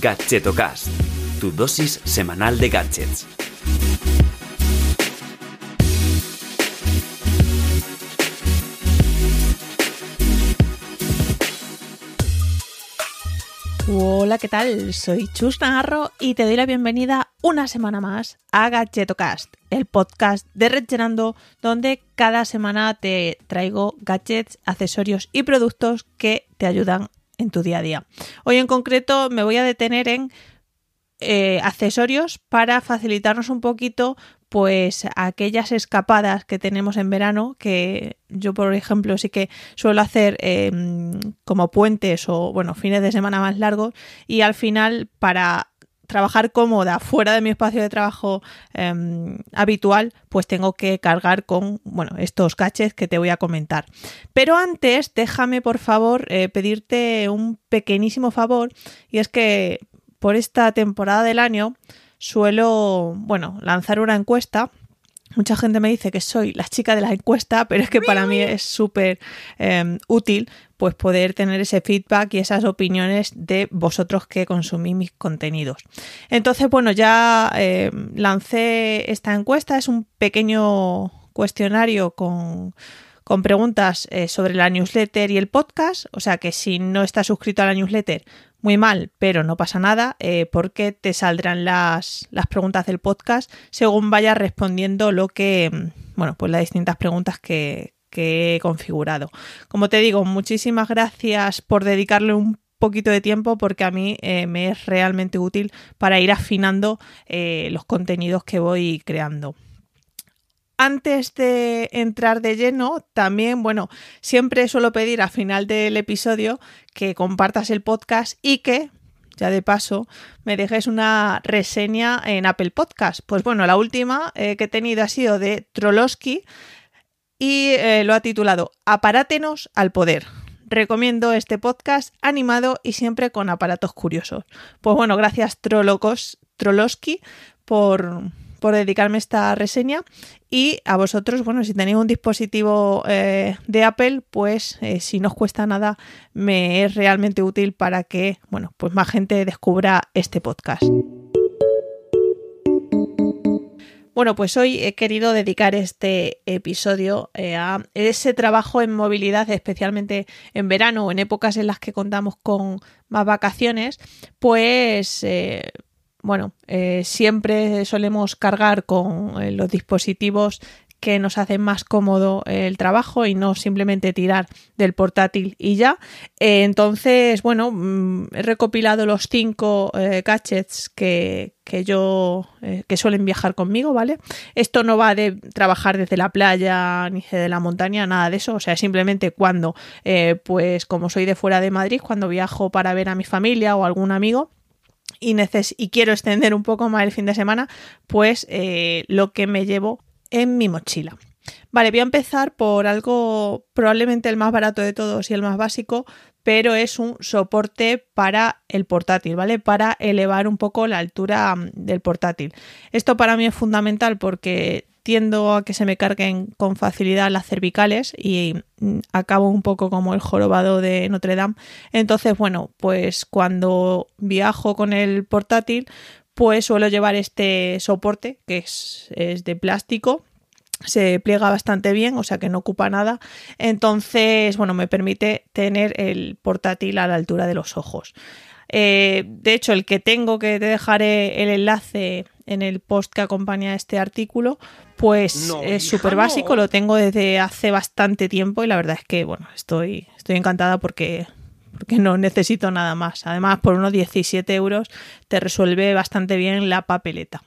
Gadgetocast, tu dosis semanal de gadgets. Hola, ¿qué tal? Soy Chus Navarro y te doy la bienvenida una semana más a Gadgetocast, el podcast de Red donde cada semana te traigo gadgets, accesorios y productos que te ayudan en tu día a día. Hoy en concreto me voy a detener en eh, accesorios para facilitarnos un poquito pues aquellas escapadas que tenemos en verano que yo por ejemplo sí que suelo hacer em, como puentes o bueno fines de semana más largos y al final para trabajar cómoda fuera de mi espacio de trabajo em, habitual, pues tengo que cargar con bueno, estos caches que te voy a comentar. Pero antes, déjame por favor eh, pedirte un pequeñísimo favor y es que por esta temporada del año suelo, bueno, lanzar una encuesta. Mucha gente me dice que soy la chica de la encuesta, pero es que para mí es súper em, útil pues poder tener ese feedback y esas opiniones de vosotros que consumís mis contenidos. Entonces, bueno, ya em, lancé esta encuesta, es un pequeño cuestionario con con preguntas eh, sobre la newsletter y el podcast. O sea que si no estás suscrito a la newsletter, muy mal, pero no pasa nada, eh, porque te saldrán las, las, preguntas del podcast según vayas respondiendo lo que, mm, bueno, pues las distintas preguntas que, he configurado. Como te digo, muchísimas gracias por dedicarle un poquito de tiempo porque a mí eh, me es realmente útil para ir afinando los contenidos que voy creando antes de entrar de lleno, también, bueno, siempre suelo pedir al final del episodio que compartas el podcast y que, ya de paso, me dejes una reseña en Apple Podcast. Pues bueno, la última eh, que he tenido ha sido de Trolosky y eh, lo ha titulado Aparátenos al poder. Recomiendo este podcast animado y siempre con aparatos curiosos. Pues bueno, gracias Trolocos, Trolosky por por dedicarme esta reseña y a vosotros, bueno, si tenéis un dispositivo eh, de Apple, pues eh, si no os cuesta nada, me es realmente útil para que, bueno, pues más gente descubra este podcast. Bueno, pues hoy he querido dedicar este episodio eh, a ese trabajo en movilidad, especialmente en verano o en épocas en las que contamos con más vacaciones, pues bueno, eh, siempre solemos cargar con eh, los dispositivos que nos hacen más cómodo el trabajo y no simplemente tirar del portátil y ya. Eh, entonces, bueno, mm, he recopilado los cinco gadgets que, que yo que suelen viajar conmigo, ¿vale? Esto no va de trabajar desde la playa ni desde la montaña, nada de eso. O sea, simplemente cuando, pues como soy de fuera de Madrid, cuando viajo para ver a mi familia o algún amigo, y, y quiero extender un poco más el fin de semana, pues eh, lo que me llevo en mi mochila. Vale, voy a empezar por algo probablemente el más barato de todos y el más básico, pero es un soporte para el portátil, ¿vale? Para elevar un poco la altura mm, del portátil. Esto para mí es fundamental porque tiendo a que se me carguen con facilidad las cervicales y mm, acabo un poco como el jorobado de Notre Dame. Entonces, bueno, pues cuando viajo con el portátil, pues suelo llevar este soporte que es, de plástico se pliega bastante bien, o sea que no ocupa nada. Entonces, bueno, me permite tener el portátil a la altura de los ojos. Eh, de hecho, el que tengo, que te dejaré el enlace en el post que acompaña este artículo, pues es súper básico, lo tengo desde hace bastante tiempo y la verdad es que, bueno, estoy, estoy encantada porque, porque no necesito nada más. Además, por unos 17 euros te resuelve bastante bien la papeleta.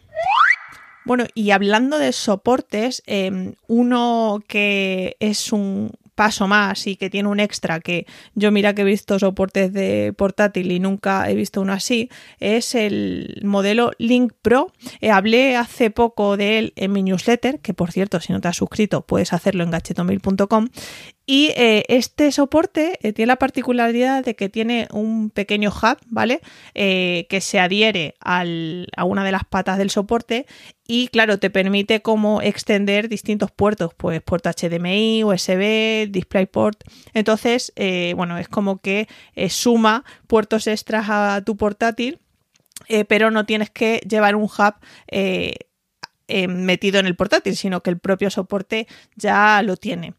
Bueno, y hablando de soportes, em, uno que es un, paso más y que tiene un extra que yo mira que he visto soportes de portátil y nunca he visto uno así, es el modelo Link Pro. Eh, hablé hace poco de él en mi newsletter, que por cierto, si no te has suscrito, puedes hacerlo en gachetomil.com y eh, este soporte eh, tiene la particularidad de que tiene un pequeño hub, ¿vale? Eh, que se adhiere a una de las patas del soporte y claro, te permite como extender distintos puertos, pues puerto HDMI, USB, DisplayPort. Entonces, bueno, es como que suma puertos extras a tu portátil pero no tienes que llevar un hub metido en el portátil, sino que el propio soporte ya lo tiene.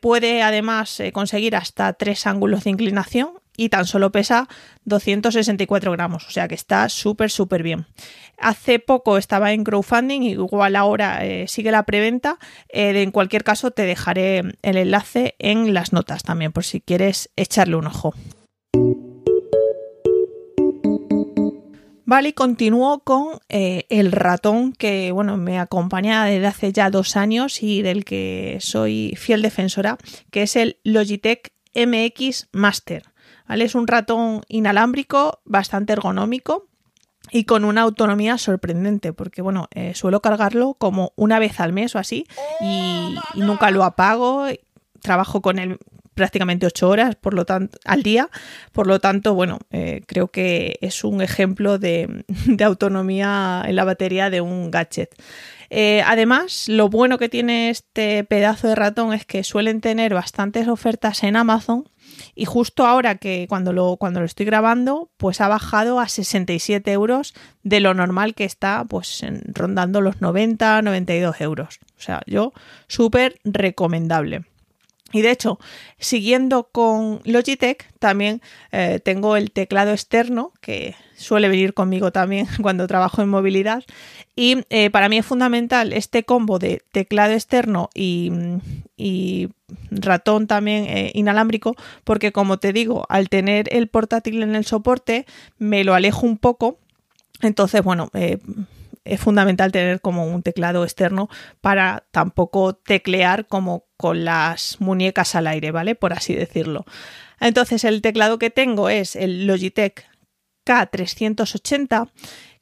puede además conseguir hasta tres ángulos de inclinación y tan solo pesa 264 gramos, o sea que está súper, súper bien. Hace poco estaba en crowdfunding, igual ahora eh, sigue la preventa. Eh, en cualquier caso, te dejaré el enlace en las notas también, por si quieres echarle un ojo. Vale, y continúo con eh, el ratón que bueno, me acompaña desde hace ya dos años y del que soy fiel defensora, que es el Logitech MX Master. Es un ratón inalámbrico, bastante ergonómico y con una autonomía sorprendente, porque bueno, eh, suelo cargarlo como una vez al mes o así y, nunca lo apago. Trabajo con él prácticamente ocho horas por lo tanto, al día. Por lo tanto, bueno, eh, creo que es un ejemplo de, autonomía en la batería de un gadget. Eh, además, lo bueno que tiene este pedazo de ratón es que suelen tener bastantes ofertas en Amazon y justo ahora que cuando lo, cuando lo estoy grabando, pues ha bajado a 67 euros de lo normal que está pues rondando los 90, 92 euros. O sea, yo súper recomendable. Y de hecho, siguiendo con Logitech, también eh, tengo el teclado externo, que suele venir conmigo también cuando trabajo en movilidad. Y eh, para mí es fundamental este combo de teclado externo y, ratón también eh, inalámbrico, porque como te digo, al tener el portátil en el soporte, me lo alejo un poco. Entonces, bueno, es fundamental tener como un teclado externo para tampoco teclear como con las muñecas al aire, ¿vale? Por así decirlo. Entonces el teclado que tengo es el Logitech K380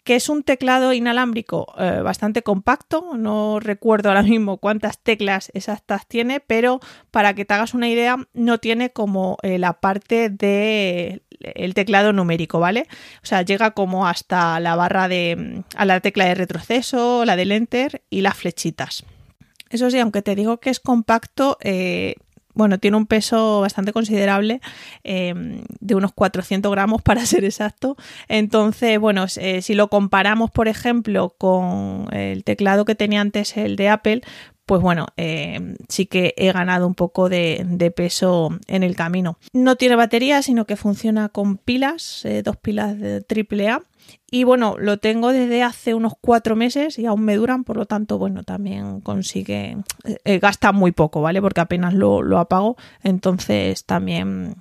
que es un teclado inalámbrico eh, bastante compacto, no recuerdo ahora mismo cuántas teclas exactas tiene, pero para que te hagas una idea, no tiene como eh, la parte de el teclado numérico, ¿vale? O sea, llega como hasta la barra de a la tecla de retroceso, la del enter y las flechitas. Eso sí, aunque te digo que es compacto, eh, bueno, tiene un peso bastante considerable, em, de unos 400 gramos para ser exacto. Entonces, bueno, eh, si lo comparamos, por ejemplo, con el teclado que tenía antes, el de Apple, pues bueno, em, sí que he ganado un poco de, peso en el camino. No tiene batería, sino que funciona con pilas, eh, dos pilas de AAA y bueno, lo tengo desde hace unos cuatro meses y aún me duran, por lo tanto, bueno, también consigue, eh, gasta muy poco, ¿vale? Porque apenas lo, lo apago, entonces también,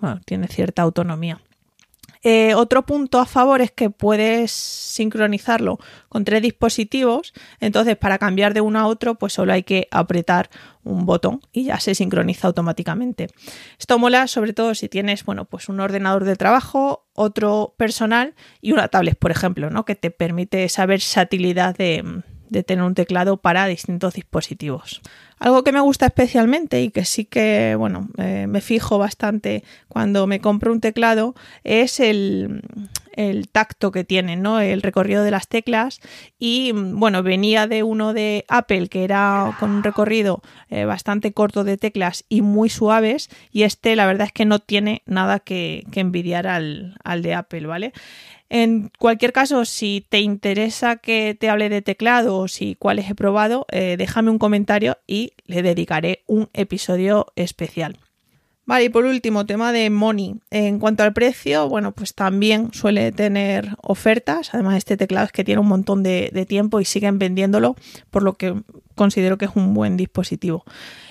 bueno, tiene cierta autonomía. Eh, otro punto a favor es que puedes sincronizarlo con tres dispositivos, entonces para cambiar de uno a otro pues solo hay que apretar un botón y ya se sincroniza automáticamente. Esto mola sobre todo si tienes bueno, pues un ordenador de trabajo, otro personal y una tablet, por ejemplo, ¿no? que te permite esa versatilidad de, de tener un teclado para distintos dispositivos. Algo que me gusta especialmente y que sí que, bueno, eh, me fijo bastante cuando me compro un teclado es el, tacto que tiene, ¿no? El recorrido de las teclas y, bueno, venía de uno de Apple que era con un recorrido eh, bastante corto de teclas y muy suaves y este la verdad es que no tiene nada que, envidiar al, al de Apple, ¿vale? En cualquier caso, si te interesa que te hable de teclado o si cuáles he probado, eh, déjame un comentario y le dedicaré un episodio especial. Vale, y por último, tema de Money. En cuanto al precio, bueno, pues también suele tener ofertas. Además, este teclado es que tiene un montón de, tiempo y siguen vendiéndolo, por lo que considero que es un buen dispositivo.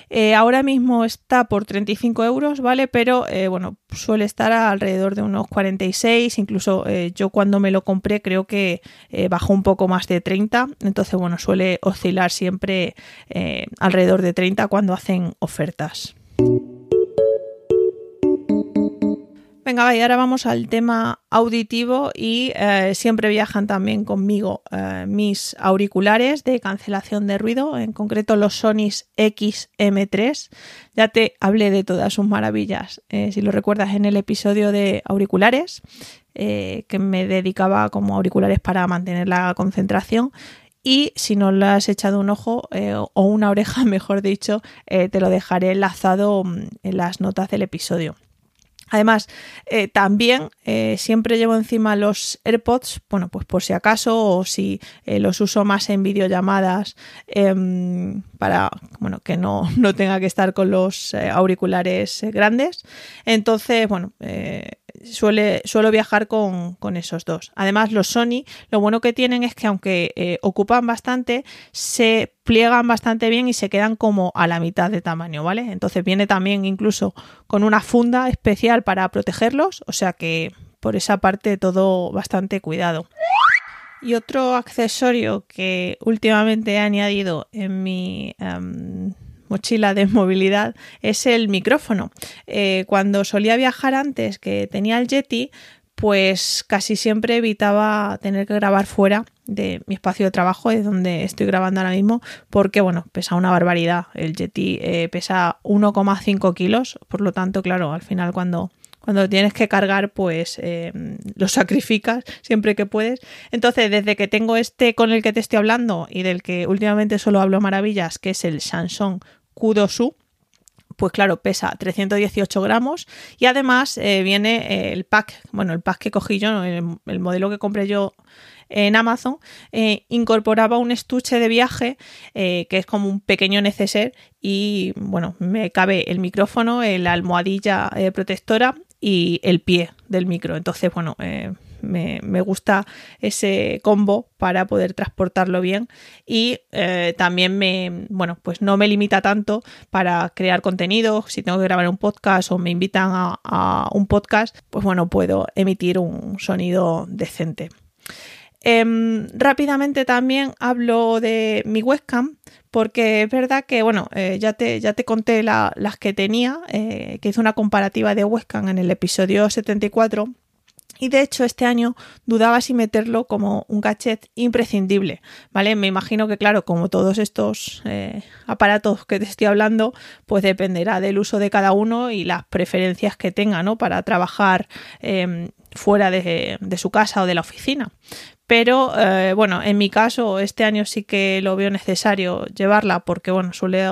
Eh, ahora mismo está por 35 euros, ¿vale? Pero eh, bueno, suele estar alrededor de unos 46, incluso eh, yo cuando me lo compré creo que bajó un poco más de 30, entonces bueno, suele oscilar siempre alrededor de 30 cuando hacen ofertas. Venga, y ahora vamos al tema auditivo y eh, siempre viajan también conmigo eh, mis auriculares de cancelación de ruido, en concreto los Sonys XM3. Ya te hablé de todas sus maravillas, eh, si lo recuerdas en el episodio de auriculares, que me dedicaba como auriculares para mantener la concentración. Y si no le has echado un ojo o una oreja, mejor dicho, te lo dejaré enlazado mm, en las notas del episodio. Además, eh, también eh, siempre llevo encima los AirPods, bueno, pues por si acaso o si eh, los uso más en videollamadas em, para, bueno, que no, no, tenga que estar con los auriculares grandes. Entonces, bueno, suele, suelo viajar con, esos dos. Además, los Sony, lo bueno que tienen es que aunque eh, ocupan bastante, se pliegan bastante bien y se quedan como a la mitad de tamaño, ¿vale? Entonces viene también incluso con una funda especial para protegerlos, o sea que por esa parte todo bastante cuidado. Y otro accesorio que últimamente he añadido en mi em, mochila de movilidad es el micrófono. Eh, cuando solía viajar antes, que tenía el Yeti, pues casi siempre evitaba tener que grabar fuera de mi espacio de trabajo, de donde estoy grabando ahora mismo, porque bueno, pesa una barbaridad. El Yeti eh, pesa 1,5 kilos, por lo tanto, claro, al final cuando, cuando tienes que cargar, pues eh, lo sacrificas siempre que puedes. Entonces, desde que tengo este con el que te estoy hablando y del que últimamente solo hablo maravillas, que es el Samsung Kudosu, pues claro, pesa 318 gramos y además eh, viene eh, el pack, bueno, el pack que cogí yo, el, modelo que compré yo en Amazon, eh, incorporaba un estuche de viaje que es como un pequeño neceser y bueno, me cabe el micrófono, la almohadilla protectora y el pie del micro. Entonces, bueno, me, gusta ese combo para poder transportarlo bien y eh, también me, bueno, pues no me limita tanto para crear contenido. Si tengo que grabar un podcast o me invitan a, un podcast, pues bueno, puedo emitir un sonido decente. Em, rápidamente también hablo de mi webcam porque es verdad que, bueno, eh, ya, te, ya te conté las que tenía, eh, que hice una comparativa de webcam en el episodio 74 y de hecho, este año dudaba si meterlo como un gadget imprescindible, ¿vale? Me imagino que, claro, como todos estos eh, aparatos que te estoy hablando, pues dependerá del uso de cada uno y las preferencias que tenga, ¿no? Para trabajar em, fuera de, su casa o de la oficina. Pero eh, bueno, en mi caso, este año sí que lo veo necesario llevarla porque, bueno, suele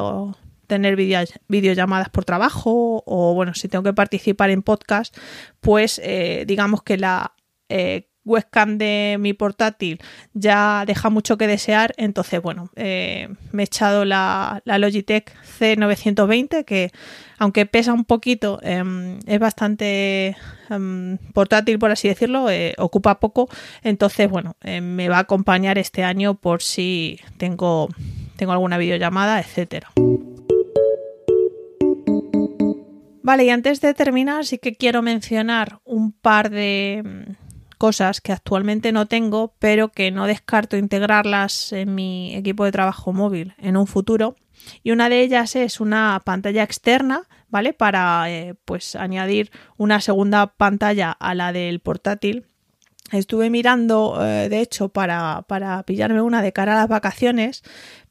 tener videollamadas por trabajo o bueno, si tengo que participar en podcast, pues eh, digamos que la eh, webcam de mi portátil ya deja mucho que desear, entonces bueno, eh, me he echado la, Logitech C920 que aunque pesa un poquito em, es bastante em, portátil por así decirlo, ocupa poco, entonces bueno, me va a acompañar este año por si tengo, tengo alguna videollamada, etcétera. Vale, y antes de terminar, sí que quiero mencionar un par de mm, cosas que actualmente no tengo, pero que no descarto integrarlas en mi equipo de trabajo móvil en un futuro. Y una de ellas es una pantalla externa, ¿vale? Para eh, pues añadir una segunda pantalla a la del portátil. Estuve mirando, eh, de hecho, para, para pillarme una de cara a las vacaciones,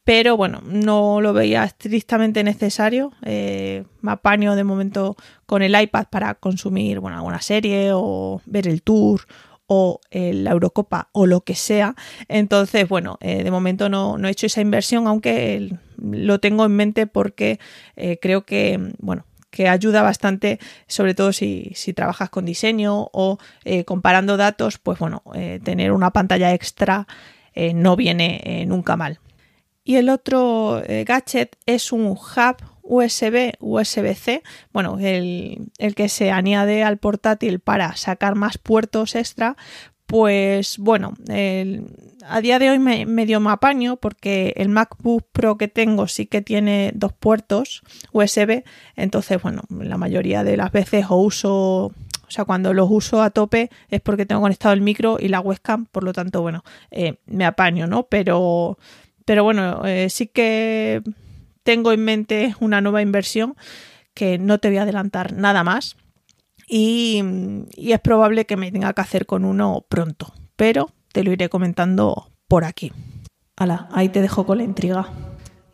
pero bueno, no lo veía estrictamente necesario. Eh, me apaño de momento con el iPad para consumir bueno, alguna serie o ver el tour o la Eurocopa o lo que sea. Entonces, bueno, eh, de momento no, he hecho esa inversión, aunque lo tengo en mente porque eh, creo que, bueno, que ayuda bastante, sobre todo si, si trabajas con diseño o comparando datos, pues bueno, tener una pantalla extra no viene nunca mal. Y el otro eh, gadget es un hub USB USB-C, bueno, el, que se añade al portátil para sacar más puertos extra. Pues bueno, a día de hoy me, medio me apaño porque el MacBook Pro que tengo sí que tiene dos puertos USB. Entonces, bueno, la mayoría de las veces o uso o sea, cuando los uso a tope es porque tengo conectado el micro y la webcam, por lo tanto, bueno, eh, me apaño, ¿no? Pero, pero bueno, eh, sí que tengo en mente una nueva inversión que no te voy a adelantar nada más y, es probable que me tenga que hacer con uno pronto, pero te lo iré comentando por aquí. Hala, ahí te dejo con la intriga.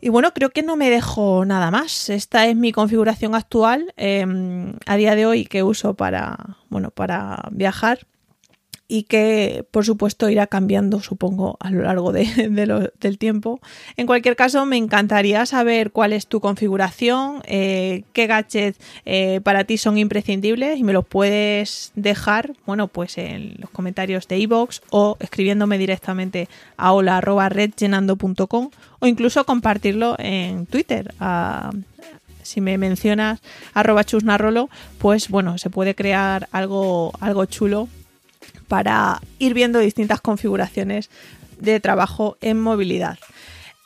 Y bueno, creo que no me dejo nada más. Esta es mi configuración actual em, a día de hoy que uso para, bueno, para viajar y que por supuesto irá cambiando, supongo, a lo largo de, del tiempo. En cualquier caso, me encantaría saber cuál es tu configuración, eh, qué gadgets eh, para ti son imprescindibles y me los puedes dejar, bueno, pues en los comentarios de iVoox o escribiéndome directamente a hola.redgenando.com o incluso compartirlo en Twitter. si me mencionas arroba chusnarrolo, pues bueno, se puede crear algo, algo chulo para ir viendo distintas configuraciones de trabajo en movilidad.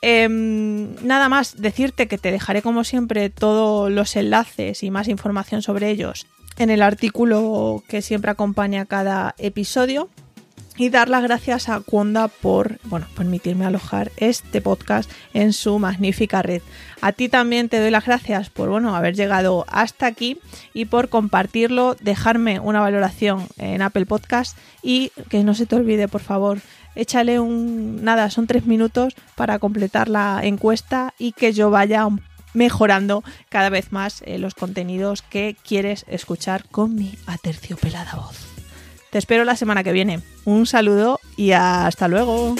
Em, nada más decirte que te dejaré como siempre todos los enlaces y más información sobre ellos en el artículo que siempre acompaña cada episodio y dar las gracias a Cuonda por bueno, permitirme alojar este podcast en su magnífica red. A ti también te doy las gracias por bueno, haber llegado hasta aquí y por compartirlo, dejarme una valoración en Apple Podcast y que no se te olvide, por favor, échale un nada, son tres minutos para completar la encuesta y que yo vaya mejorando cada vez más eh, los contenidos que quieres escuchar con mi aterciopelada voz. Te espero la semana que viene. Un saludo y hasta luego.